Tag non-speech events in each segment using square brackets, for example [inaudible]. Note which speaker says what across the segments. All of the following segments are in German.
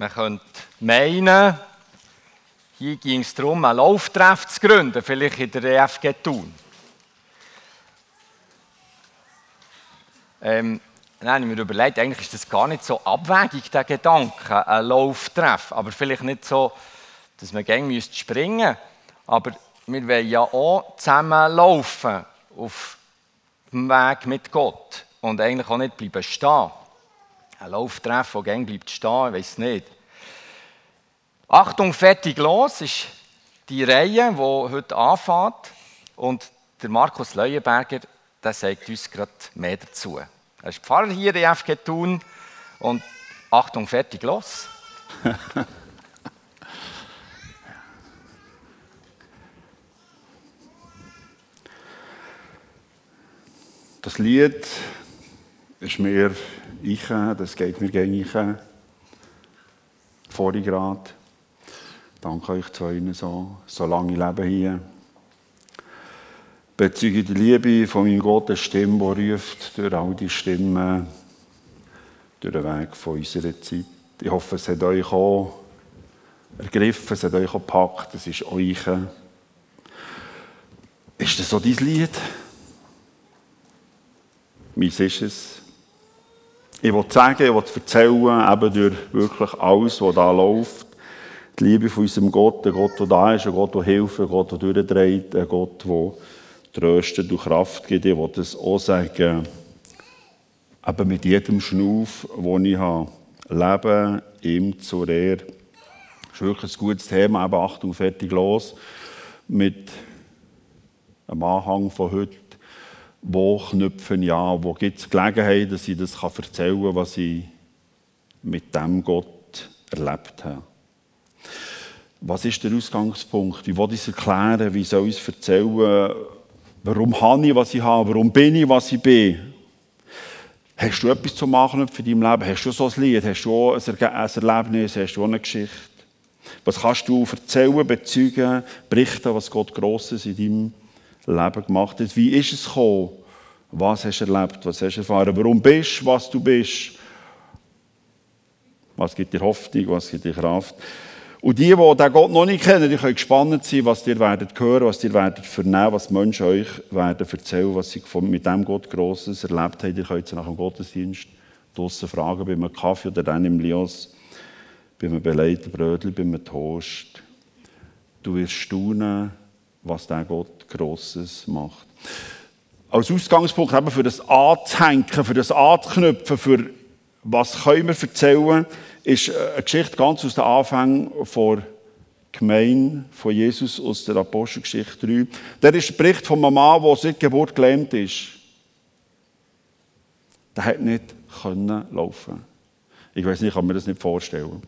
Speaker 1: Man könnte meinen, hier ging es darum, einen Lauftreff zu gründen, vielleicht in der EFG Thun. Ähm, dann habe ich mir überlegt, eigentlich ist das gar nicht so abwegig, der Gedanke, ein Lauftreff. Aber vielleicht nicht so, dass man gängig springen müsste. Aber wir wollen ja auch zusammen laufen auf dem Weg mit Gott und eigentlich auch nicht bleiben stehen. Ein Lauftreff, der gängig bleibt stehen, ich weiß nicht. Achtung, fertig, los ist die Reihe, die heute anfängt. Und der Markus Leuenberger, der sagt uns gerade mehr dazu. Er ist Pfarrer hier in FG Thun und Achtung, fertig, los. [laughs]
Speaker 2: Das Lied ist mir ich, das geht mir gegen ich. Vorhin gerade. Danke euch zwei so, so lange Leben hier. Bezeuge die Liebe von meinem Gott, eine Stimme, die ruft durch all die Stimmen, durch den Weg von unserer Zeit. Ich hoffe, es hat euch auch ergriffen, es hat euch auch gepackt, es ist euch. Ist das so dein Lied? Meins ist es. Ich will sagen, ich will erzählen, eben durch wirklich alles, was da läuft. Die Liebe von unserem Gott, ein Gott, der da ist, ein Gott, der hilft, ein Gott, der durchdreht, ein Gott, der tröstet und Kraft gibt. Ich will das auch sagen, eben mit jedem Schnuff, den ich habe. Leben ihm zur Ehre. Das ist wirklich ein gutes Thema, eben Achtung, fertig, los. Mit einem Anhang von heute. Wo knüpfen ja, wo gibt es Gelegenheit, dass ich das erzählen kann, was ich mit dem Gott erlebt habe. Was ist der Ausgangspunkt? Wie will ich es erklären? Wie soll ich es erzählen? Warum habe ich, was ich habe? Warum bin ich, was ich bin? Hast du etwas zu machen für dein Leben? Hast du so ein Lied? Hast du ein Erlebnis? Hast du eine Geschichte? Was kannst du erzählen, bezeugen, berichten, was Gott Grosses in deinem Leben gemacht hat? Wie ist es gekommen? Was hast du erlebt? Was hast du erfahren? Warum bist du, was du bist? Was gibt dir Hoffnung? Was gibt dir Kraft? Und die, die den Gott noch nicht kennen, die können gespannt sein, was ihr werdet hören, was ihr werdet vernehmen, was die Menschen euch werden erzählen, was sie mit dem Gott Grosses erlebt haben. Ihr könnt sie nach dem Gottesdienst draussen fragen, bei einem Kaffee oder dann im Lios, bei einem belegten Brötchen, bei einem Toast. Du wirst staunen, was der Gott Grosses macht. Als Ausgangspunkt eben für das Anzuhängen, für das Anzuknüpfen, für was können wir erzählen, ist äh, eine Geschichte ganz aus den Anfängen der Gemeinde von Jesus aus der Apostelgeschichte 3. Der ist Bericht von einem Mann, der seit Geburt gelähmt ist. Der hat nicht können laufen. Ich weiß nicht, ich kann mir das nicht vorstellen.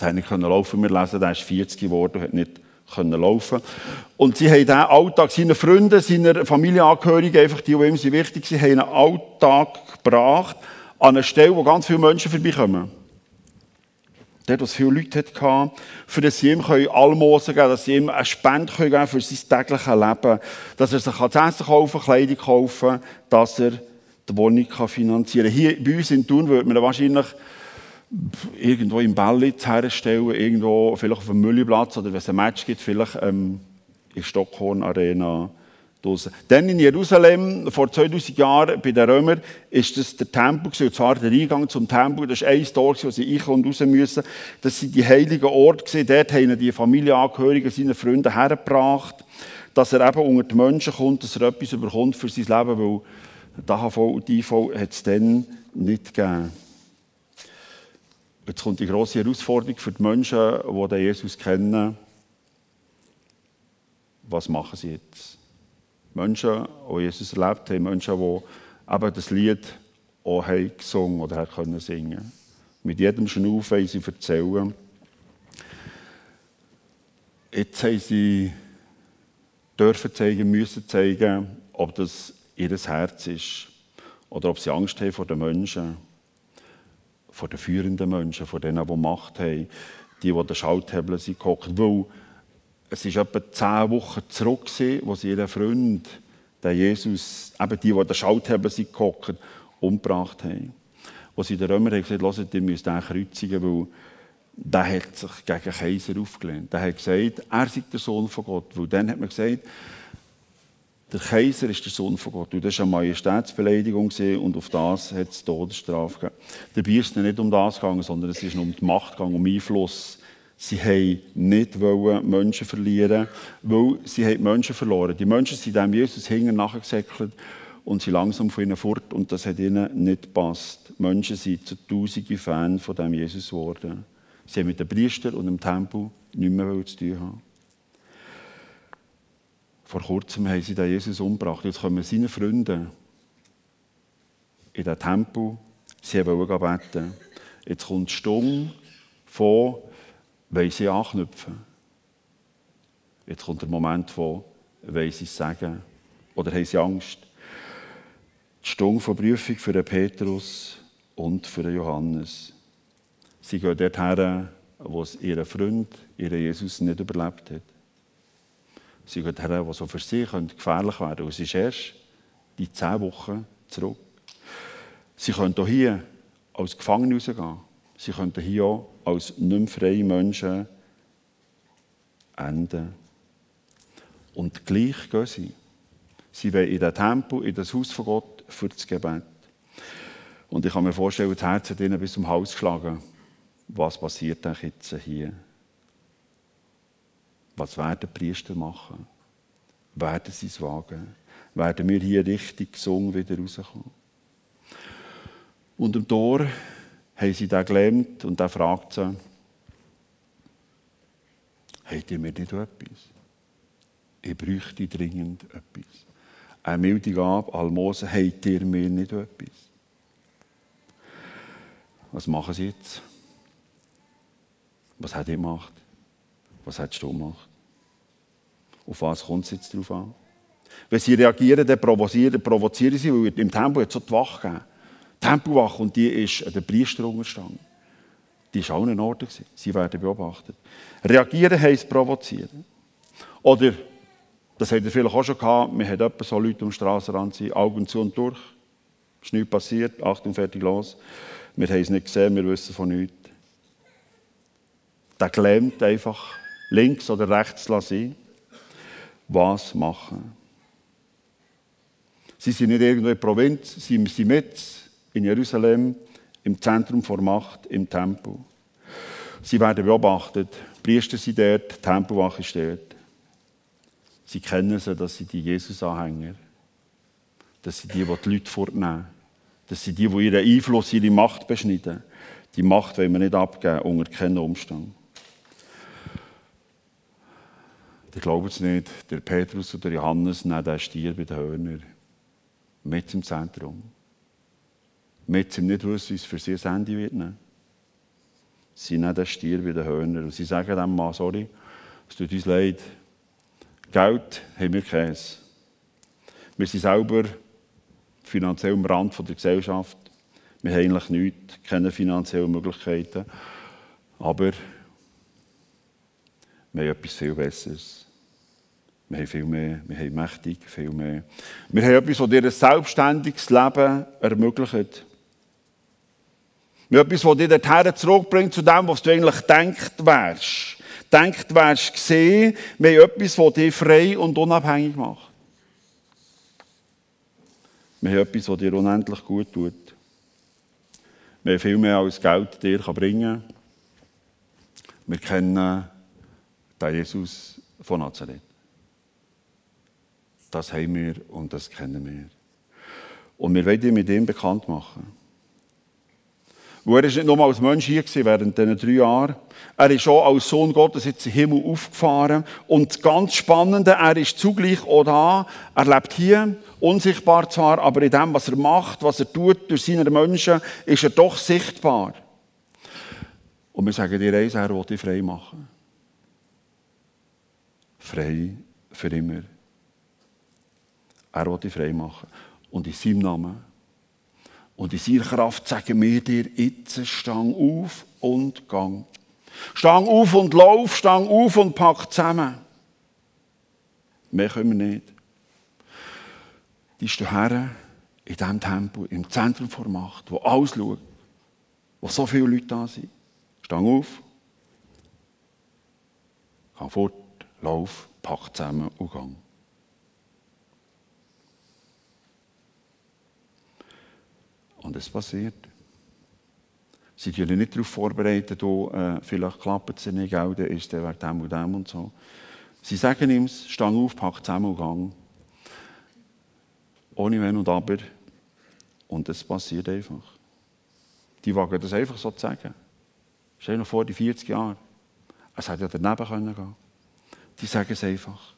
Speaker 2: Der hat nicht können laufen. Wir lesen, der ist 40 geworden und hat nicht können laufen. Und sie haben diesen Alltag seinen Freunden, seiner Familienangehörigen, einfach die, die ihm wichtig sind, haben einen Alltag gebracht, an einer Stelle, wo ganz viele Menschen vorbeikommen. Dort, wo es viele Leute hatte, für das sie ihm Almosen geben dass sie ihm eine Spende geben können für sein tägliches Leben, dass er sich Essen kaufen Kleidung kaufen dass er die Wohnung finanzieren kann. Hier bei uns in Thun würde man wahrscheinlich irgendwo im Ballitz herstellen, irgendwo vielleicht auf dem Müllplatz oder wenn es ein Match gibt, vielleicht ähm, in Stockholm Arena draussen. Dann in Jerusalem, vor 2000 Jahren, bei den Römern, ist das der Tempel gewesen, und zwar der Eingang zum Tempel. Das ist ein Tor, wo sie rein und raus müssen. Das sind die heiligen Orte gewesen. Dort haben die Familienangehörigen seine Freunde hergebracht, dass er eben unter die Menschen kommt, dass er etwas bekommt für sein Leben, weil die AHV und die IV hat es dann nicht gegeben. Jetzt kommt die grosse Herausforderung für die Menschen, die Jesus kennen. Was machen sie jetzt? Menschen, die Jesus erlebt haben, Menschen, die eben das Lied auch haben gesungen oder können singen Mit jedem Schnuff wollen sie erzählen. Jetzt haben sie dürfen zeigen, müssen zeigen, ob das ihr Herz ist oder ob sie Angst haben vor den Menschen, vor den führenden Menschen, vor denen, die Macht haben, die, die den Schalthebeln sind gehockt. Weil es ist etwa zehn Wochen zurück, wo sie ihren Freund, den Jesus, eben die, die an den Schalthebeln sind gehockt, umgebracht haben. wo sie den Römer gesagt haben, ihr müsst den kreuzigen, weil der hat sich gegen den Kaiser aufgelehnt. Der hat gesagt, er sei der Sohn von Gott. Weil dann hat man gesagt, der Kaiser ist der Sohn von Gott. Und das war eine Majestätsbeleidigung und auf das hat es Todesstrafe gegeben. Dabei ist es nicht um das gegangen, sondern es ist um die Macht gegangen, um Einfluss. Sie wollten nicht Menschen verlieren, weil sie haben Menschen verloren. Die Menschen sind dem Jesus hinten nachgesäckelt und sind langsam von ihnen fort und das hat ihnen nicht gepasst. Menschen sind zu tausenden Fans von dem Jesus geworden. Sie haben mit den Priestern und dem Tempel nichts mehr zu tun haben. Vor kurzem haben sie den Jesus umgebracht. Jetzt kommen seine Freunde in den Tempel. Sie wollen beten. Jetzt kommt Stunde von, weil sie anknüpfen. Jetzt kommt der Moment von, weil sie es sagen. Oder haben sie Angst? Die Stunde von Prüfung für den Petrus und für den Johannes. Sie gehen dorthin, wo es ihr Freund, ihr Jesus nicht überlebt hat. Sie gehen her, die so für sie gefährlich werden können. Und es ist erst die zehn Wochen zurück. Sie können hier als Gefangene rausgehen. Sie können hier auch als nicht mehr freie Menschen enden. Und gleich gehen sie. Sie wollen in den Tempel, in das Haus von Gott für das Gebet. Und ich kann mir vorstellen, das Herz hat ihnen bis zum Hals geschlagen. Was passiert denn jetzt hier? Was werden Priester machen? Werden sie es wagen? Werden wir hier richtig gesungen wieder rauskommen? Und am Tor haben sie den gelähmt und er fragt sie, habt ihr mir nicht etwas? Ich bräuchte dringend etwas. Eine milde Gabe, Almosen, habt ihr mir nicht etwas? Was machen sie jetzt? Was hat ihr gemacht? Was hättest du gemacht? Auf was kommt es jetzt drauf an? Wenn sie reagieren, dann provozieren, provozieren sie, weil im Tempel hat so die Wache gegeben. Die Tempelwache, und die ist an den Priester unterstanden. Die war auch in Ordnung. Sie werden beobachtet. Reagieren heisst provozieren. Oder, das habt ihr vielleicht auch schon gehabt, wir haben etwa so Leute am Strassenrand sind, Augen zu und durch. Es ist nichts passiert, Achtung, fertig, los. Wir haben es nicht gesehen, wir wissen von nichts. Der gelähmt einfach links oder rechts lassen was machen. Sie sind nicht irgendwo in der Provinz, sie sind mit in Jerusalem, im Zentrum der Macht, im Tempel. Sie werden beobachtet. Priester sind dort, Tempelwache ist dort. Sie kennen sie, dass sie die Jesus-Anhänger, dass sie die, die die Leute fortnehmen, dass sie die, die ihren Einfluss, ihre Macht beschneiden. Die Macht wollen wir nicht abgeben, unter keinen Umständen. Die glauben es nicht, der Petrus oder Johannes nehmen den Stier bei den Hörnern. Mit im Zentrum. Mit im nicht wissen, es für sie ein Ende wird. Nehmen. Sie nehmen den Stier bei den Hörnern. Und sie sagen dem Mann, sorry, es tut uns leid. Geld haben wir keins. Wir sind selber finanziell am Rand der Gesellschaft. Wir haben eigentlich nichts, keine finanziellen Möglichkeiten. Aber wir haben etwas viel Besseres. Wir haben viel mehr, wir haben mächtig, viel mehr. Wir haben etwas, das dir ein selbstständiges Leben ermöglicht. Etwas, das dir dorthin zurückbringt zu dem, was du eigentlich denkt wärst. Denkt wärst gesehen. Wir haben etwas, das dich frei und unabhängig macht. Wir haben etwas, das dir unendlich gut tut. Wir haben viel mehr als Geld dir bringen kann. Wir kennen den Jesus von Nazareth. Das haben wir und das kennen wir. Und wir wollen ihn mit ihm bekannt machen. Wo er ist nicht nur als Mensch hier gewesen, während diesen drei Jahren. Er ist auch als Sohn Gottes jetzt im Himmel aufgefahren. Und das ganz Spannende, er ist zugleich auch da. Er lebt hier, unsichtbar zwar, aber in dem, was er macht, was er tut durch seine Menschen, ist er doch sichtbar. Und wir sagen dir eins, er will dich frei machen frei für immer. Er will dich frei machen. Und in seinem Namen und in seiner Kraft sagen wir dir jetzt, stang auf und gang. Stang auf und lauf, stang auf und pack zusammen. Mehr können wir nicht. Die ist her in diesem Tempel, im Zentrum der Macht, wo alles schaut, wo so viele Leute da sind. Stang auf, geh fort, lauf, pack zusammen und gang. Und es passiert. Sie sind nicht darauf vorbereitet, oh, äh, vielleicht klappt es nicht, gell, dann ist der dem und dem und so. Sie sagen ihm, stang auf, pack zusammen und gang. Ohne Wenn und Aber. Und es passiert einfach. Die wagen das einfach so zu sagen. Stell dir noch vor, die 40 Jahre. Es hätte ja daneben können gehen. Die sagen es einfach.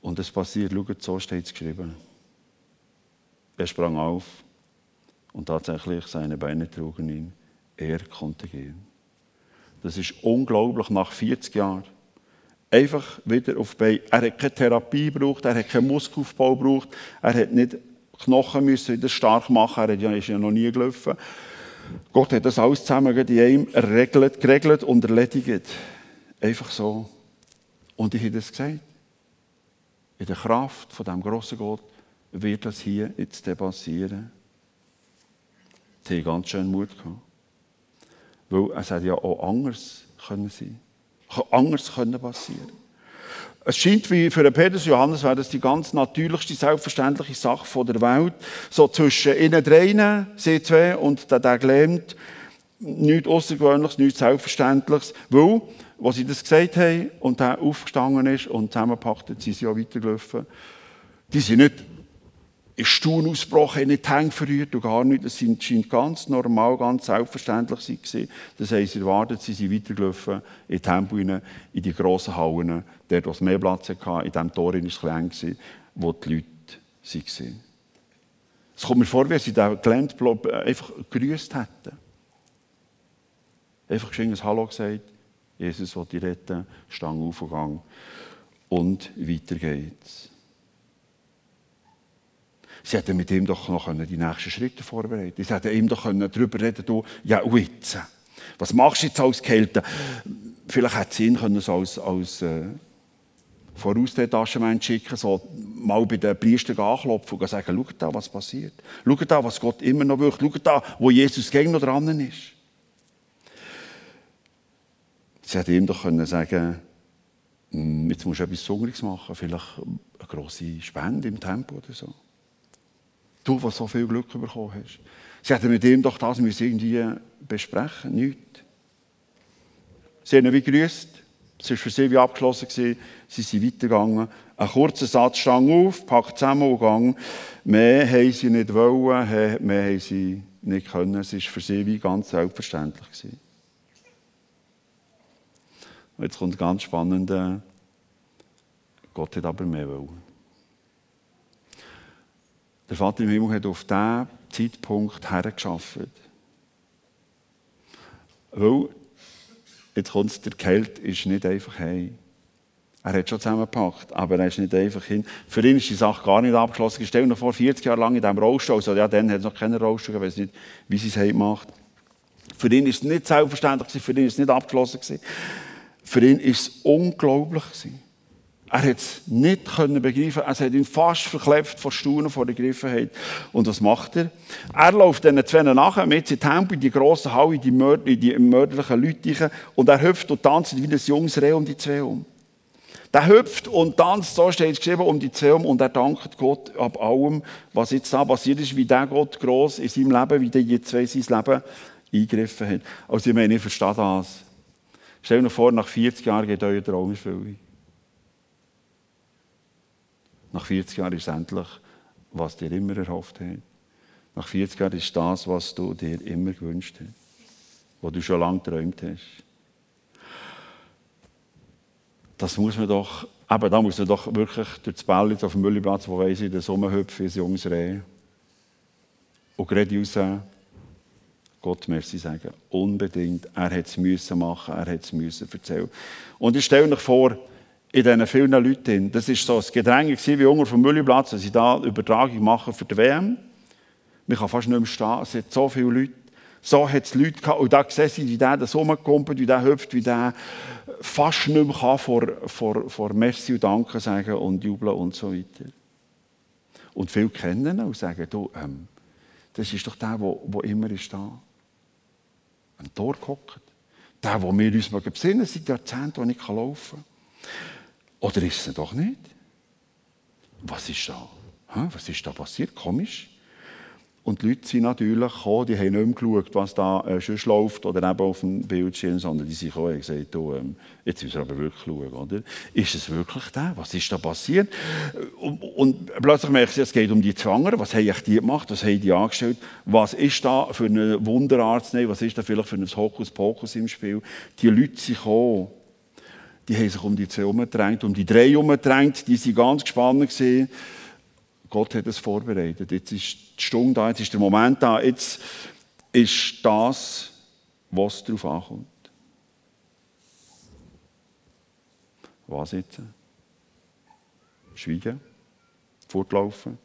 Speaker 2: Und es passiert, schaut, so steht es geschrieben. Er sprang auf und tatsächlich seine Beine trugen ihn. Er konnte gehen. Das ist unglaublich nach 40 Jahren. Einfach wieder auf Bein. Er hat keine Therapie gebraucht, er hat keinen Muskelaufbau gebraucht, er hat nicht Knochen müssen wieder stark machen, er ist ja noch nie gelaufen. Gott hat das alles zusammen in einem geregelt, geregelt und erledigt. Einfach so. Und ich habe das gesagt. In der Kraft von dem grossen Gott wird das hier jetzt passieren. Sie haben ganz schön Mut gehabt. Weil es hätte ja auch anders können sein anders können passieren Es scheint wie für Petrus Johannes wäre das die ganz natürlichste, selbstverständliche Sache der Welt. So zwischen ihnen dreien, sie zwei und der, der gelähmt, nichts Außergewöhnliches, nichts Selbstverständliches. Weil, als sie das gesagt haben und er aufgestanden ist und zusammengepackt hat, sind sie auch weitergelaufen. Die sind nicht ist Stuhl ausgebrochen, nicht die Hände verrührt und gar nichts. Das scheint ganz normal, ganz selbstverständlich zu sein. Das haben sie erwartet, sie sind weitergelaufen in die Tempel, in die grossen Hallen, dort, wo es mehr Platz hatte, in diesem Tor war es klein, wo die Leute waren. Es kommt mir vor, wie sie den gelähmt einfach gegrüßt hätten. Einfach ein Hallo gesagt, Jesus will dich retten, Stang aufgegangen und weiter geht's. Sie hätten mit ihm doch noch die nächsten Schritte vorbereiten Sie hätten ihm doch darüber reden können, ja, jetzt? Was machst du jetzt als Kälte? Vielleicht hätte sie ihn können so als, als äh, Vorausdetaschement schicken, so mal bei den Priestern anklopfen und sagen, schau da, was passiert. Schau da, was Gott immer noch wirkt. Schau da, wo Jesus gegen noch dran ist. Sie hätte ihm doch können sagen hm, jetzt musst du etwas Besonderes machen, vielleicht eine grosse Spende im Tempo oder so. Du, was so viel Glück bekommen hast. Sie hätten mit ihm doch das müssen irgendwie besprechen, nichts. Sie haben ihn wie grüßt. Es war für sie wie abgeschlossen. Gewesen. Sie sind weitergegangen. Ein kurzer Satz stand auf, packt zusammen und gang. Mehr haben sie nicht wollen, mehr haben sie nicht können. Es war für sie wie ganz selbstverständlich. Gewesen. Jetzt kommt ganz spannend. Gott hat aber mehr wollen. Der Vater im Himmel hat auf diesen Zeitpunkt hergeschafft. Weil, jetzt kommt es, der Kälte ist nicht einfach heim. Er hat schon zusammengepackt, aber er ist nicht einfach hin. Für ihn ist die Sache gar nicht abgeschlossen. Stell dir vor, 40 Jahre lang in diesem Rollstuhl, also ja, dann hat es noch keinen Rollstuhl, ich weiß nicht, wie sie es heim macht. Für ihn ist es nicht selbstverständlich, für ihn ist es nicht abgeschlossen. Für ihn ist es unglaublich. Er hat es nicht können begreifen. Es hat ihn fast verklebt vor Staunen, vor der Griffenheit. Und was macht er? Er läuft diesen zwei nachher mit in Tempel, in die grossen Halle, in die, Mörder, in die mörderlichen Leute und er hüpft und tanzt wie ein junges Reh um die zwei um. Der hüpft und tanzt, so steht es geschrieben, um die zwei um und er dankt Gott ab allem, was jetzt da passiert ist, wie der Gott gross in seinem Leben, wie der die zwei sein Leben eingegriffen hat. Also ich meine, ich verstehe das. Stell dir vor, nach 40 Jahren geht euer Traum in Erfüllung. Nach 40 Jahren ist endlich, was dir immer erhofft hast. Nach 40 Jahren ist das, was du dir immer gewünscht hast. Was du schon lange geträumt hast. Das muss man doch, eben da muss man doch wirklich durch das Bälle auf dem Mülleplatz, wo weiss ich, der Sommer hüpft, ein junges Reh. Und gerade raus, Gott merci sagen. Unbedingt. Er hat es müssen machen, er hat es müssen erzählen. Und ich stelle euch vor, in diesen vielen Leuten. Das war so ein Gedränge wie Hunger vom Mülleplatz, dass sie da Übertragung machen für die WM. Man kann fast nicht mehr stehen, es hat so viele Leute. So hat es Leute gehabt, und da sehen sie, wie der das rumkommt, wie der hüpft, wie der fast nicht mehr kann vor, vor, vor Merci und Danke sagen und jubeln und so weiter. Und viele kennen ihn und sagen, du, ähm, das ist doch der, der, der immer ist da. Am Tor gehockt. Der, wo wir uns besinnen, seit Jahrzehnten, wo ich laufen kann. Oder ist es doch nicht? Was ist da? Was ist da passiert? Komisch. Und die Leute sind natürlich gekommen, die haben nicht mehr geschaut, was da äh, schon läuft oder eben auf dem Bildschirm, sondern die sind gekommen und gesagt, oh, ähm, jetzt müssen wir aber wirklich schauen, oder? Ist es wirklich der? Was ist da passiert? Und, und plötzlich merke ich, es geht um die Zwanger. Was haben die gemacht? Was haben die angestellt? Was ist da für eine Wunderarzt? Was ist da vielleicht für ein Hokuspokus im Spiel? Die Leute sind gekommen. Die haben sich um die zwei herumgedrängt, um die drei herumgedrängt. Die waren ganz gespannt. Gott hat es vorbereitet. Jetzt ist die Stunde da, jetzt ist der Moment da, jetzt ist das, was darauf ankommt. Was jetzt? Schweigen, fortlaufen,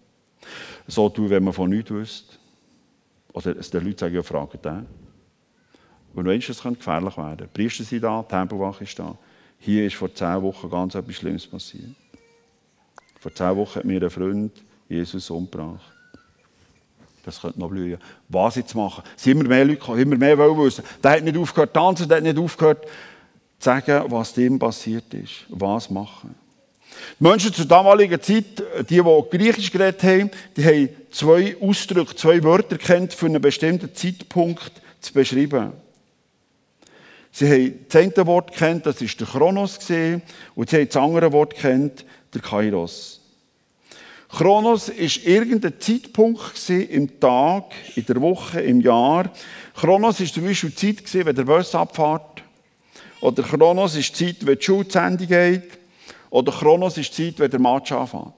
Speaker 2: so tun, wenn man von nichts wüsste. Oder die Leute sagen, ja, fragen den. Und du weißt, es könnte gefährlich werden. Die Priester sind da, die Tempelwache ist da. Hier ist vor zehn Wochen ganz etwas Schlimmes passiert. Vor zehn Wochen hat mir ein Freund Jesus umgebracht. Das könnte noch blühen. Was jetzt machen? Es sind immer mehr Leute gekommen, immer mehr wollen wissen. Der hat nicht aufgehört tanzen, der hat nicht aufgehört zu sagen, was dem passiert ist. Was machen? Die Menschen zur damaligen Zeit, die, die Griechisch geredet haben, die haben zwei Ausdrücke, zwei Wörter kennt, für einen bestimmten Zeitpunkt zu beschreiben. Sie haben das eine Wort kennt, das ist der Chronos und sie haben das andere Wort kennt, der Kairos. Chronos ist irgendein Zeitpunkt im Tag, in der Woche, im Jahr. Chronos ist zum Beispiel die Zeit, wenn der Bus abfährt. Oder Chronos ist die Zeit, wenn die Schule zu Ende geht. Oder Chronos ist die Zeit, wenn der Match anfängt.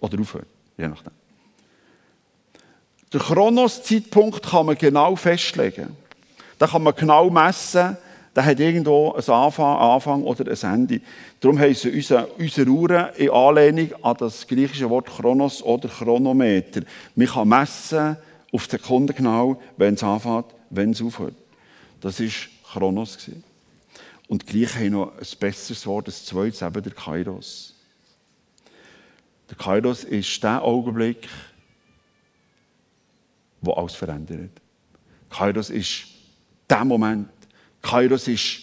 Speaker 2: Oder aufhört, je nachdem. Der Chronos-Zeitpunkt kann man genau festlegen. Da kann man genau messen, der hat irgendwo einen Anfang, Anfang oder ein Ende. Darum heissen unsere, unsere Uhren in Anlehnung an das griechische Wort Chronos oder Chronometer. Man kann messen auf die Sekunde genau, wenn es anfängt, wenn es aufhört. Das war Chronos. Und gleich haben noch ein besseres Wort, ein zweites, eben der Kairos. Der Kairos ist der Augenblick, wo alles verändert. Kairos ist der Moment, Kairos ist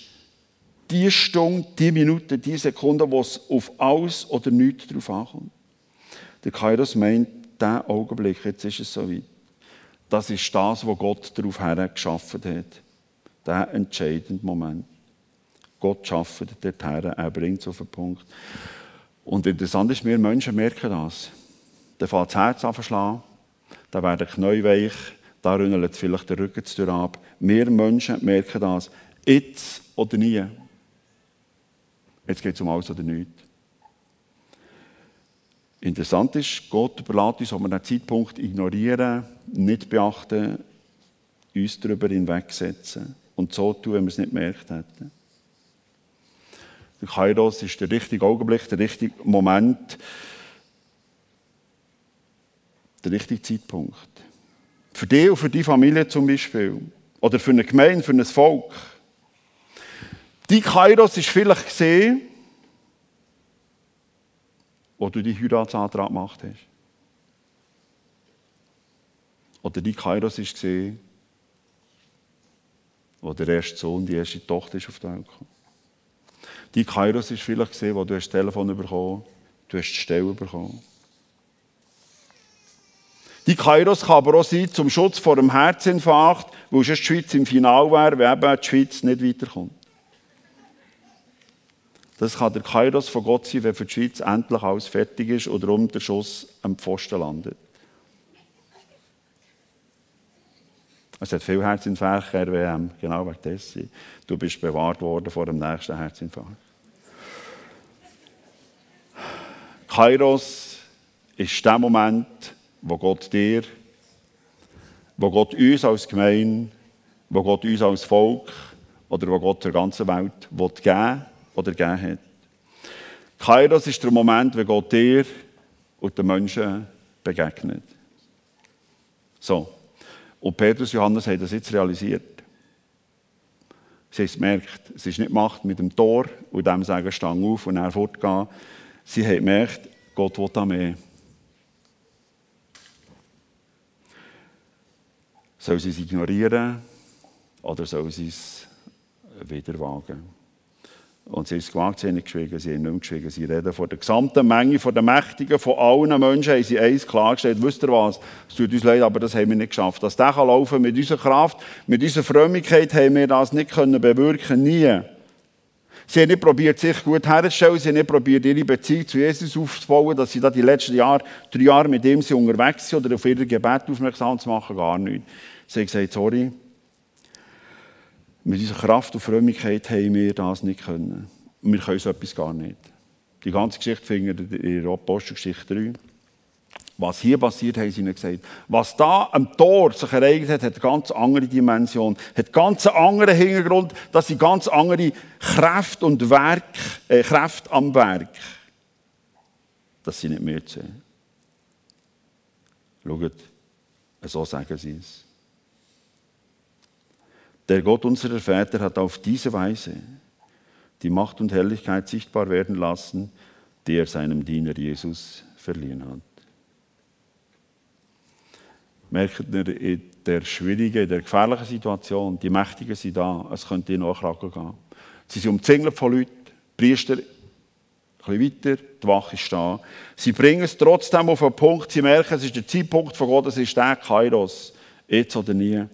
Speaker 2: die Stunde, die Minute, die Sekunde, wo es auf alles oder nichts drauf ankommt. Der Kairos meint, der Augenblick, jetzt ist es soweit. Das ist das, was Gott darauf her geschaffen hat. Der entscheidende Moment. Gott schafft dorthin, er bringt es auf den Punkt. Und interessant ist, wir Menschen merken das. Dann fängt das Herz an dann werden Knie weich, da rünnelt vielleicht der Rücken zu ab. Wir Menschen merken das. Jetzt oder nie. Jetzt geht es um alles oder nichts. Interessant ist, Gott überlässt uns, ob wir den Zeitpunkt ignorieren, nicht beachten, uns darüber hinwegsetzen und so tun, wenn wir es nicht gemerkt hätten. Der Kairos ist der richtige Augenblick, der richtige Moment, der richtige Zeitpunkt. Für dich und für die Familie zum Beispiel. Oder für eine Gemeinde, für ein Volk. Die Kairos ist vielleicht gesehen, wo du die Heiratsantrag gemacht hast. Oder die Kairos ist gesehen, wo der erste Sohn, die erste Tochter ist auf die Welt gekommen. Die Kairos ist vielleicht gesehen, wo du das Telefon bekommen du hast die Stelle bekommen. Die Kairos kann aber auch sein zum Schutz vor einem Herzinfarkt, wo es die Schweiz im Final wäre, wenn eben die Schweiz nicht weiterkommt. Das kann der Kairos von Gott sein, wenn für die Schweiz endlich alles fertig ist oder um der Schuss am Pfosten landet. Es hat viel Herzinfarkt, RWM, genau wegen dessen. Du bist bewahrt worden vor dem nächsten Herzinfarkt. Kairos ist der Moment, wo Gott dir, wo Gott uns als Gemeinde, wo Gott uns als Volk oder wo Gott der ganzen Welt will geben oder gegeben hat. Kairos ist der Moment, wo Gott dir und den Menschen begegnet. So. Und Petrus und Johannes haben das jetzt realisiert. Sie haben es gemerkt, es ist nicht Macht mit dem Tor und dem sagen, stang auf und dann fortgehen. Sie haben gemerkt, Gott will da mehr. Soll sie es ignorieren? oder soll sie es wieder wagen? Und sie es gewagt, sie haben nicht geschwiegen, sie haben nicht geschwiegen. Sie reden vor der gesamten Menge, vor den Mächtigen, von allen Menschen haben sie eins klargestellt. Wisst ihr was? Es tut uns leid, aber das haben wir nicht geschafft. Dass der kann laufen mit unserer Kraft, mit unserer Frömmigkeit haben wir das nicht können bewirken, nie. Sie haben nicht probiert, sich gut herzustellen, sie haben nicht probiert, ihre Beziehung zu Jesus aufzubauen, dass sie da die letzten Jahre, drei Jahre mit ihm sind unterwegs sind oder auf ihr Gebet aufmerksam zu machen, gar nicht. Sie haben gesagt, sorry, mit unserer Kraft und Frömmigkeit haben wir das nicht können. Wir können so etwas gar nicht. Die ganze Geschichte findet ihr in Apostelgeschichte 3. Was hier passiert, haben sie ihnen gesagt. Was da am Tor sich ereignet hat, hat eine ganz andere Dimension, hat ganz einen anderen Hintergrund, das sind ganz andere Kräfte und Werk, äh, Kräfte am Werk. Das sind nicht mehr sehen. Schaut, so sagen sie es. Der Gott unserer Väter hat auf diese Weise die Macht und Herrlichkeit sichtbar werden lassen, die er seinem Diener Jesus verliehen hat. Merkt ihr in der schwierigen, in der gefährlichen Situation, die Mächtigen sind da, es könnte ihnen auch gehen. Sie sind umzingelt von Leuten, Priester ein weiter, die Wache ist da. Sie bringen es trotzdem auf einen Punkt, sie merken, es ist der Zeitpunkt von Gott, es ist der Kairos, jetzt oder nie.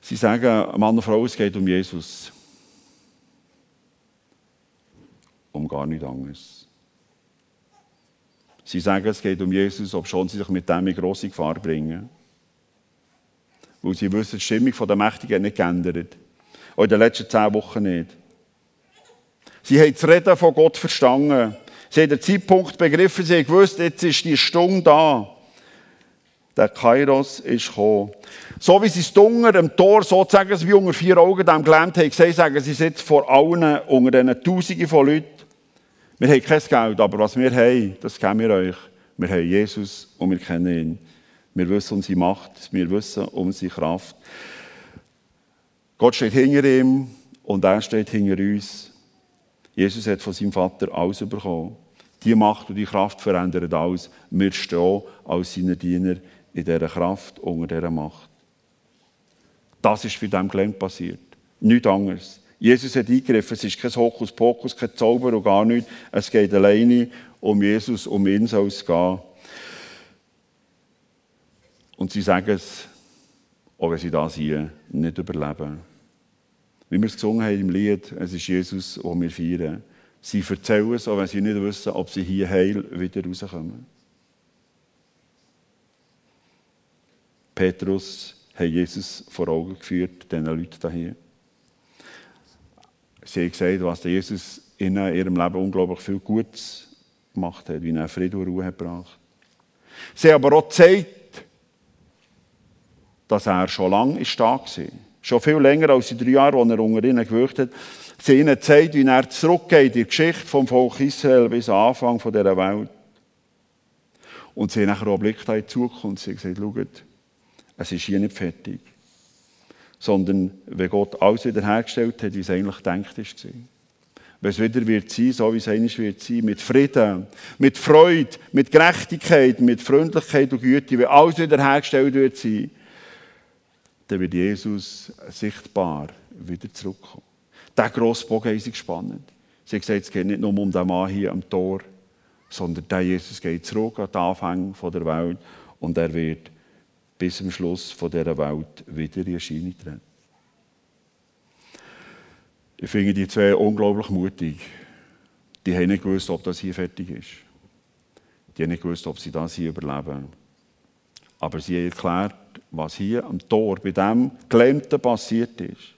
Speaker 2: Sie sagen, Mann und Frau, es geht um Jesus. Um gar nichts anderes. Sie sagen, es geht um Jesus, ob schon sie sich mit dem in grosse Gefahr bringen. Weil sie wissen, die Stimmung der Mächtigen hat nicht geändert. Auch in den letzten zehn Wochen nicht. Sie haben das Reden von Gott verstanden. Sie haben den Zeitpunkt begriffen, sie haben gewusst, jetzt ist die Stunde da. Der Kairos ist gekommen. So wie sie es unter dem Tor, sozusagen wie unter vier Augen dem gelähmt haben gesehen, sagen sie jetzt vor allen, unter diesen Tausenden von Leuten, wir haben kein Geld, aber was wir haben, das geben wir euch. Wir haben Jesus und wir kennen ihn. Wir wissen um seine Macht, wir wissen um seine Kraft. Gott steht hinter ihm und er steht hinter uns. Jesus hat von seinem Vater alles bekommen. Die Macht und die Kraft verändern alles. Wir stehen als seine Diener in dieser Kraft, unter dieser Macht. Das ist für dem Glenn passiert. Nichts anderes. Jesus hat eingegriffen. Es ist kein Hokuspokus, kein Zauber und gar nichts. Es geht alleine um Jesus, um ihn soll es gehen. Und sie sagen es, auch wenn sie das hier nicht überleben. Wie wir es gesungen haben im Lied, es ist Jesus, den wir feiern. Sie erzählen es, auch wenn sie nicht wissen, ob sie hier heil wieder rauskommen. Petrus hat Jesus vor Augen geführt, diesen Leuten hier. Sie haben gesagt, was Jesus in ihrem Leben unglaublich viel Gutes gemacht hat, wie er Frieden und Ruhe hat gebracht. Sie haben aber auch gezeigt, dass er schon lange stark war. Schon viel länger als die drei Jahre, als er unter ihnen gewirkt hat. Sie haben ihnen gezeigt, wie er zurückgeht in die Geschichte vom Volk Israel bis zum Anfang dieser Welt. Und sie haben nachher auch Blick in die Zukunft. Sie haben gesagt, schaut, es ist hier nicht fertig. Sondern wenn Gott alles wiederhergestellt hat, wie es eigentlich gedacht war. Wenn es wieder wird sein, so wie es eigentlich wird sein, mit Frieden, mit Freude, mit Gerechtigkeit, mit Freundlichkeit und Güte, wenn alles wiederhergestellt wird sein, dann wird Jesus sichtbar wieder zurückkommen. Der grosse Bogen ist spannend. Sie hat gesagt, es geht nicht nur um den Mann hier am Tor, sondern der Jesus geht zurück an den Anfang der Welt und er wird bis zum Schluss dieser Welt wieder in Erscheinung treten. Ich finde die zwei unglaublich mutig. Die haben nicht gewusst, ob das hier fertig ist. Die haben nicht gewusst, ob sie das hier überleben. Aber sie erklärt, was hier am Tor bei dem Gelähmten passiert ist.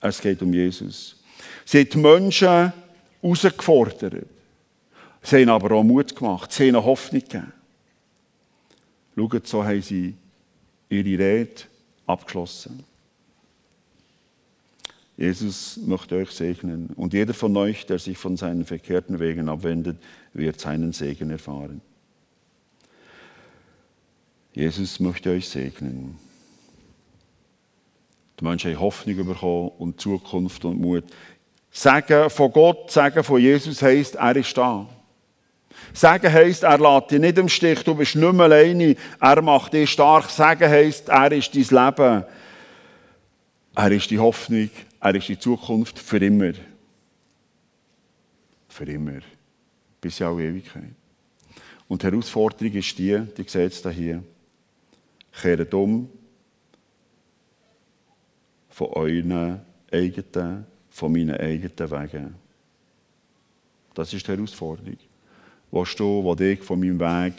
Speaker 2: Es geht um Jesus. Sie haben die Menschen herausgefordert. Sie haben aber auch Mut gemacht. Sie haben Hoffnung gegeben. Schaut, so haben sie ihre Rede abgeschlossen. Jesus möchte euch segnen und jeder von euch, der sich von seinen verkehrten Wegen abwendet, wird seinen Segen erfahren. Jesus möchte euch segnen. Die Menschen haben Hoffnung bekommen und Zukunft und Mut. Sagen von Gott, sagen von Jesus heisst, er ist da. Sagen heisst, er lässt dich nicht im Stich, du bist nicht mehr alleine, er macht dich stark. Sagen heisst, er ist dein Leben. Er ist die Hoffnung, er ist die Zukunft für immer. Für immer. Bis in alle Ewigkeit. Und die Herausforderung ist die, die seht es hier. Kehrt um von euren eigenen, von meinen eigenen Wegen. Das ist die Herausforderung. Willst du, wo ich von meinem Weg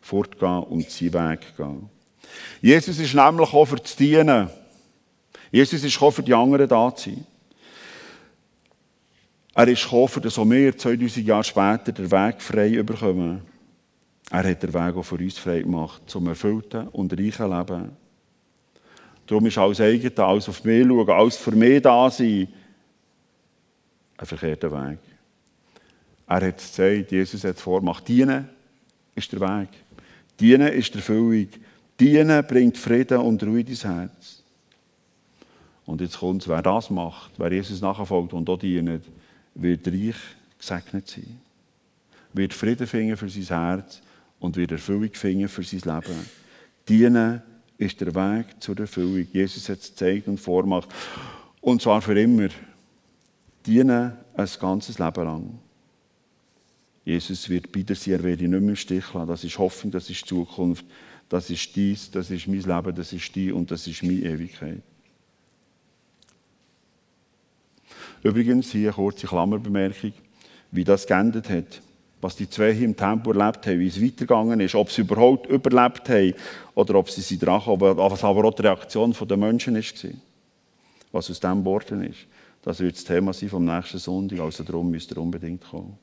Speaker 2: fortgehen und seinen Weg gehen? Jesus ist nämlich auch für zu dienen. Jesus ist auch für die anderen da zu sein. Er ist gekommen, dass auch wir 2000 Jahre später den Weg frei bekommen. Er hat den Weg auch für uns frei gemacht, zum erfüllten und reichen Leben. Darum ist alles eigene, alles auf mich schauen, alles für mich da sein, ein verkehrter Weg. Er hat es gesagt, Jesus hat es vorgemacht. Dienen ist der Weg. Dienen ist die Erfüllung. Dienen bringt Frieden und Ruhe ins Herz. Und jetzt kommt es, wer das macht, wer Jesus nachfolgt und auch dient, wird reich gesegnet sein. Wird Frieden finden für sein Herz und wird Erfüllung finden für sein Leben. Dienen ist der Weg zur Erfüllung. Jesus hat es gezeigt und vorgemacht. Und zwar für immer. Dienen ein ganzes Leben lang. Jesus wird bei dir sein, er wird dich nicht mehr im Stich lassen. Das ist Hoffnung, das ist Zukunft, das ist dies, das ist mein Leben, das ist die und das ist meine Ewigkeit. Übrigens, hier eine kurze Klammerbemerkung, wie das geendet hat. Was die zwei hier im Tempel erlebt haben, wie es weitergegangen ist, ob sie überhaupt überlebt haben oder ob sie sie dran haben, was aber auch die Reaktion der Menschen war. Was aus dem geworden ist. Das wird das Thema sein vom nächsten Sonntag, also darum müsst ihr unbedingt kommen.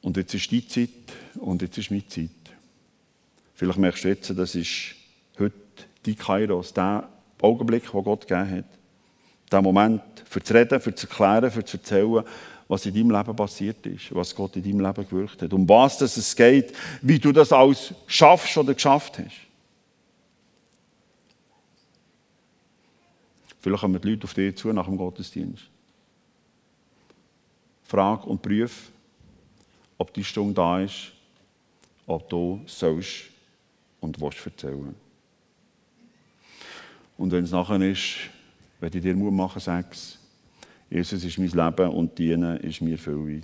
Speaker 2: Und jetzt ist die Zeit und jetzt ist meine Zeit. Vielleicht merkst du jetzt, das ist heute die Kairos, der Augenblick, den Gott gegeben hat. Der Moment, für zu reden, für zu erklären, für zu erzählen, was in deinem Leben passiert ist, was Gott in deinem Leben gewirkt hat. Um was dass es geht, wie du das alles schaffst oder geschafft hast. Vielleicht kommen die Leute auf dich zu nach dem Gottesdienst. Frag und prüf, ob die Stunde da ist, ob du sollst und willst erzählen. Und wenn es nachher ist, wenn ich dir Mut machen, sag Jesus ist mein Leben und Dienen ist mir Füllung.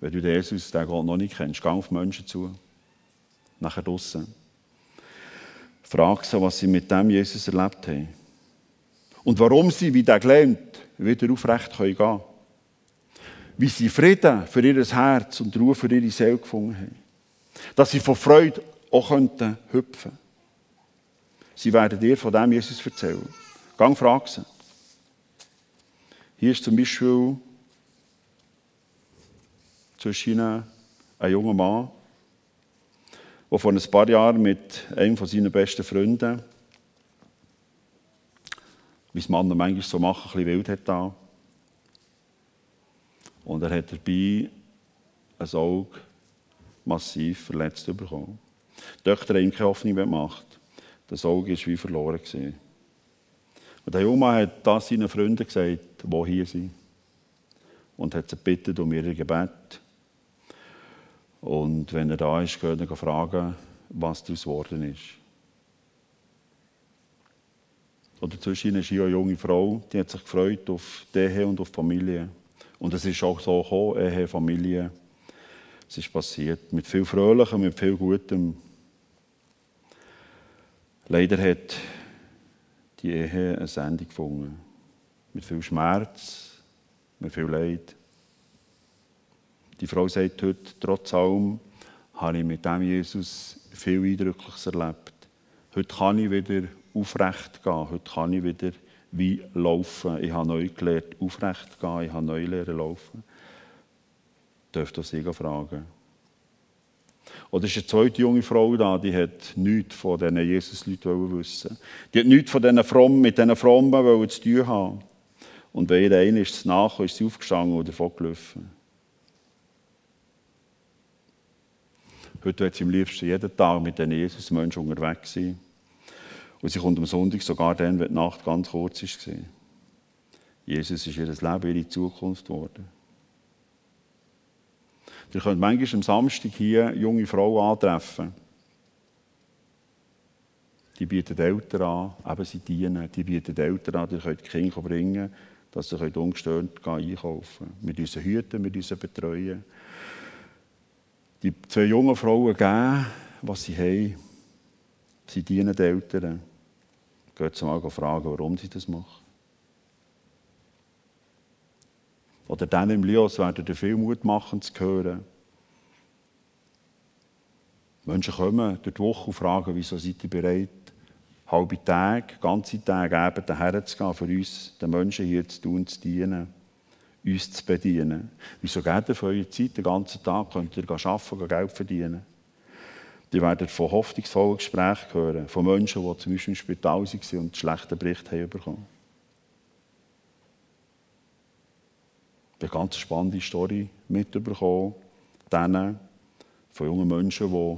Speaker 2: Wenn du den Jesus, den Gott noch nicht kennst, geh auf Menschen zu, nachher draussen. Frag sie, was sie mit dem Jesus erlebt haben. Und warum sie, wie der gelähmt, wieder aufrecht gehen können wie sie Frieden für ihr Herz und Ruhe für ihre Seele gefunden haben. Dass sie von Freude auch könnten hüpfen Sie werden dir von dem Jesus erzählen. Gang frag sie. Hier ist zum Beispiel zwischen ihnen ein junger Mann, der vor ein paar Jahren mit einem von seinen besten Freunden, wie es Mann manchmal so machen, ein bisschen wild hat da, und er hat dabei ein Auge massiv verletzt bekommen. Die Töchter haben ihm keine Hoffnung mehr gemacht. Das Auge war wie verloren. Gewesen. Und der Junge hat das seinen Freunden gesagt, die hier sind. Und hat sie gebeten um ihr Gebet. Und wenn er da ist, geht er fragen, was daraus geworden ist. Oder zwischen ihnen ist hier eine junge Frau, die hat sich gefreut auf die Ehe und auf die Familie. Und es ist auch so gekommen, Ehe, Familie. Es ist passiert mit viel Fröhlichem, mit viel Gutem. Leider hat die Ehe eine Sendung gefunden. Mit viel Schmerz, mit viel Leid. Die Frau sagt heute, trotz allem habe ich mit dem Jesus viel Eindrückliches erlebt. Heute kann ich wieder aufrecht gehen, heute kann ich wieder wie laufen. Ich habe neu gelernt, aufrecht gehen, ich habe neu lernen laufen. Dürft ihr Sie fragen. Oder ist eine zweite junge Frau da, die hat nichts von diesen Jesus-Leuten wissen. Die hat nichts von diesen Frommen, mit diesen Frommen zu tun haben. Und wenn ihr einer ist nach, ist sie aufgestanden oder davongelaufen. Heute wird sie am liebsten jeden Tag mit diesen Jesus-Menschen unterwegs sein. Und sie kommt am Sonntag sogar dann, wenn die Nacht ganz kurz war. Jesus ist ihr Leben, ihre Zukunft geworden. Ihr könnt manchmal am Samstag hier junge Frauen antreffen. die bieten Eltern an, eben sie dienen, die bieten Eltern an, die können die Kinder bringen, dass sie ungestört einkaufen können. Wir müssen hüten, wir müssen betreuen. Die zwei jungen Frauen geben, was sie haben. Sie dienen den Eltern. Geht sie mal fragen, warum sie das machen. Oder dann im Lios werden ihr viel Mut machen zu hören. Menschen kommen durch die Woche und fragen, wieso seid ihr bereit, halbe Tage, ganze Tage eben daher zu gehen, für uns, den Menschen hier zu tun, zu dienen, uns zu bedienen. Wieso geht ihr von eurer Zeit den ganzen Tag, könnt ihr arbeiten, Geld verdienen? Die werden von hoffnungsvollen Gesprächen hören, von Menschen, die zum Beispiel im Spital waren und schlechte Berichte haben bekommen. Ich eine ganz spannende Story mitbekommen, von jungen Menschen, die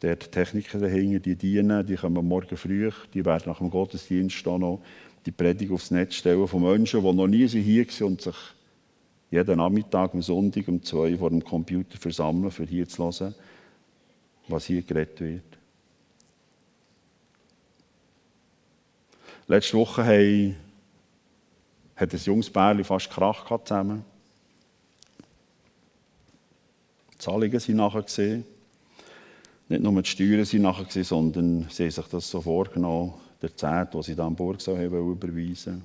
Speaker 2: dort Techniker dahinter, die dienen, die kommen morgen früh, die werden nach dem Gottesdienst noch die Predigt aufs Netz stellen von Menschen, die noch nie hier waren und sich jeden Nachmittag am Sonntag um zwei vor dem Computer versammeln, für hier zu hören, was hier geredet wird. Letzte Woche haben, hat ein junges Pärchen fast Krach gehabt zusammen. Die Zahlungen sind nachher gesehen. Nicht nur die Steuern sind nachher gesehen, sondern sie haben sich das so vorgenommen, der Zeit, die sie dann am Burgsau haben überweisen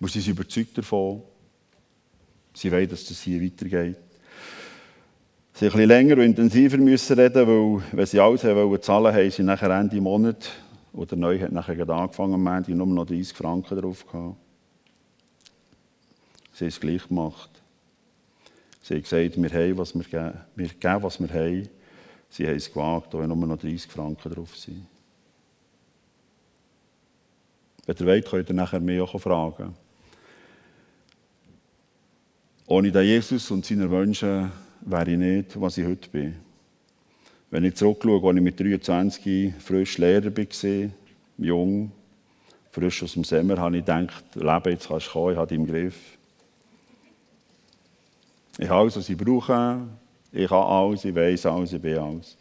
Speaker 2: Und sie sind überzeugt davon. Sie wollen, dass das hier weitergeht. Sie ein bisschen länger und intensiver müssen reden, weil, wenn sie alles haben wollen, zahlen haben sie nachher Ende Monat, oder neu hat nachher gerade angefangen, am Ende nur noch 30 Franken drauf gehabt. Sie haben es gleich gemacht. Sie haben gesagt, wir haben, was wir geben, wir geben, was wir haben. Sie haben es gewagt, auch nur noch 30 Franken drauf sind. Wenn ihr wollt, könnt ihr nachher mehr auch fragen. Ohne den Jesus und seine Wünsche wäre ich nicht, was ich heute bin. Wenn ich zurückschaue, als ich mit 23 frisch Lehrer war, jung, frisch aus dem Sommer, habe ich gedacht, Leben, jetzt kannst du kommen, ich habe dich im Griff. Ich habe alles, was ich brauche. Ich habe alles, ich weiß alles, ich bin alles.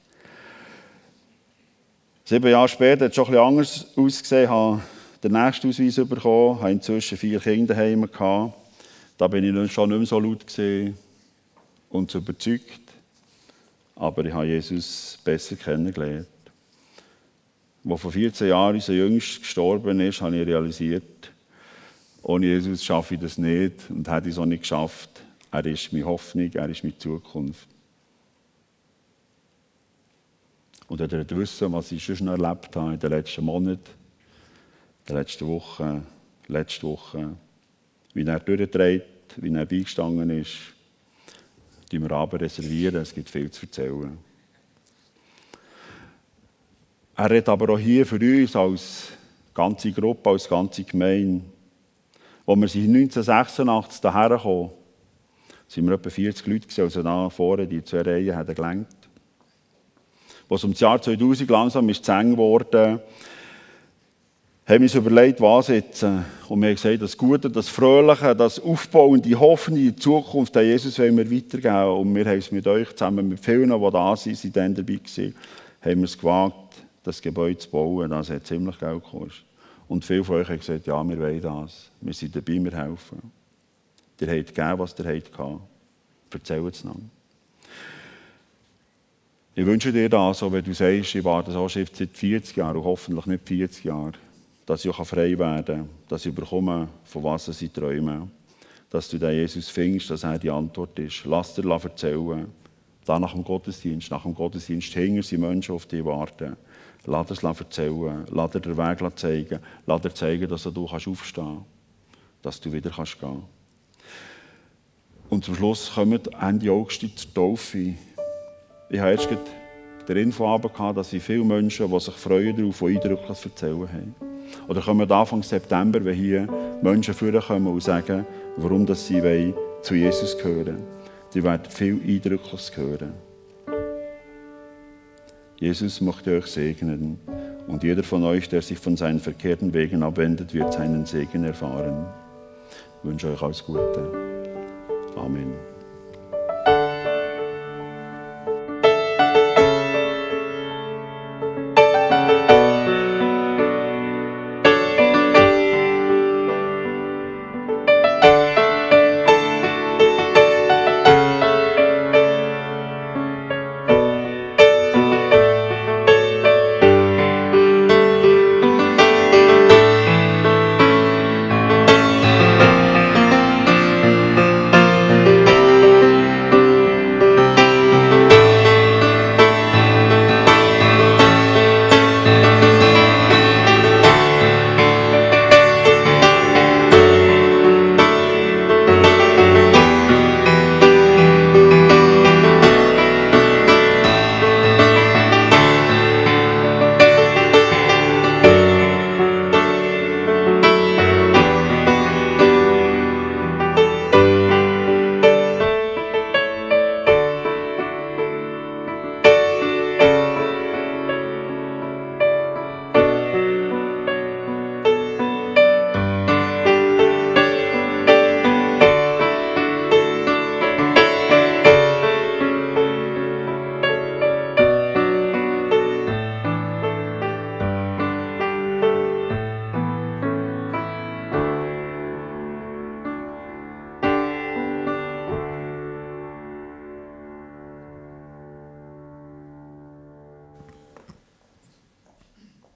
Speaker 2: Sieben Jahre später hat es schon etwas anders ausgesehen. Ich habe den nächsten Ausweis bekommen, habe inzwischen vier Kinder daheim gehabt. Da bin ich schon nicht mehr so laut und überzeugt. Aber ich habe Jesus besser kennengelernt. Als vor 14 Jahren unser Jüngst gestorben ist, habe ich realisiert, ohne Jesus schaffe ich das nicht und hätte es auch nicht geschafft. Er ist meine Hoffnung, er ist meine Zukunft. Und wenn ihr wissen, was ich schon erlebt habe in den letzten Monaten, in den letzten Wochen, letzte Woche, wie er durchträgt, wie er beigestanden ist, die wir aber reservieren. Es gibt viel zu erzählen. Er redet aber auch hier für uns als ganze Gruppe, als ganze Gemeinde. Als wir sind 1986 hierher gekommen, sind wir etwa 40 Leute, also da vorne, die zwei Reihen haben gelenkt. Als um das Jahr 2000 langsam ist zu eng wurde, haben wir uns überlegt, was jetzt. Und wir haben gesagt, das Gute, das Fröhliche, das Aufbauende, Hoffnung in die Zukunft, an Jesus wollen wir weitergeben. Und wir haben es mit euch zusammen, mit vielen, die da sind, sind dann dabei gewesen, haben wir es gewagt, das Gebäude zu bauen. Das hat ziemlich Geld gekostet. Und viele von euch haben gesagt, ja, wir wollen das. Wir sind dabei, wir helfen. Ihr habt gegeben, was ihr habt. Erzählt es noch. Ich wünsche dir das, auch wenn du sagst, ich warte so seit 40 Jahren und hoffentlich nicht 40 Jahre dass ich frei werden kann, dass ich bekomme, von was ich träume. Dass du den Jesus findest, dass er die Antwort ist. Lass dir erzählen. Da nach dem Gottesdienst, nach dem Gottesdienst hingern sie Menschen auf dich warten. Lass es erzählen. Lass dir den Weg zeigen. Lass dir zeigen, dass du aufstehen kannst. Dass du wieder kannst gehen Und zum Schluss kommen Ende August zur Taufe. Ich habe erst den Info gehabt, dass viele Menschen, die sich freuen darauf, die eindrücklich erzählen haben. Oder kommen Anfang September, wenn hier Menschen vorkommen und sagen, warum dass sie zu Jesus gehören. Die werden viel Eindrückliches hören. Jesus möchte euch segnen. Und jeder von euch, der sich von seinen verkehrten Wegen abwendet, wird seinen Segen erfahren. Ich wünsche euch alles Gute. Amen.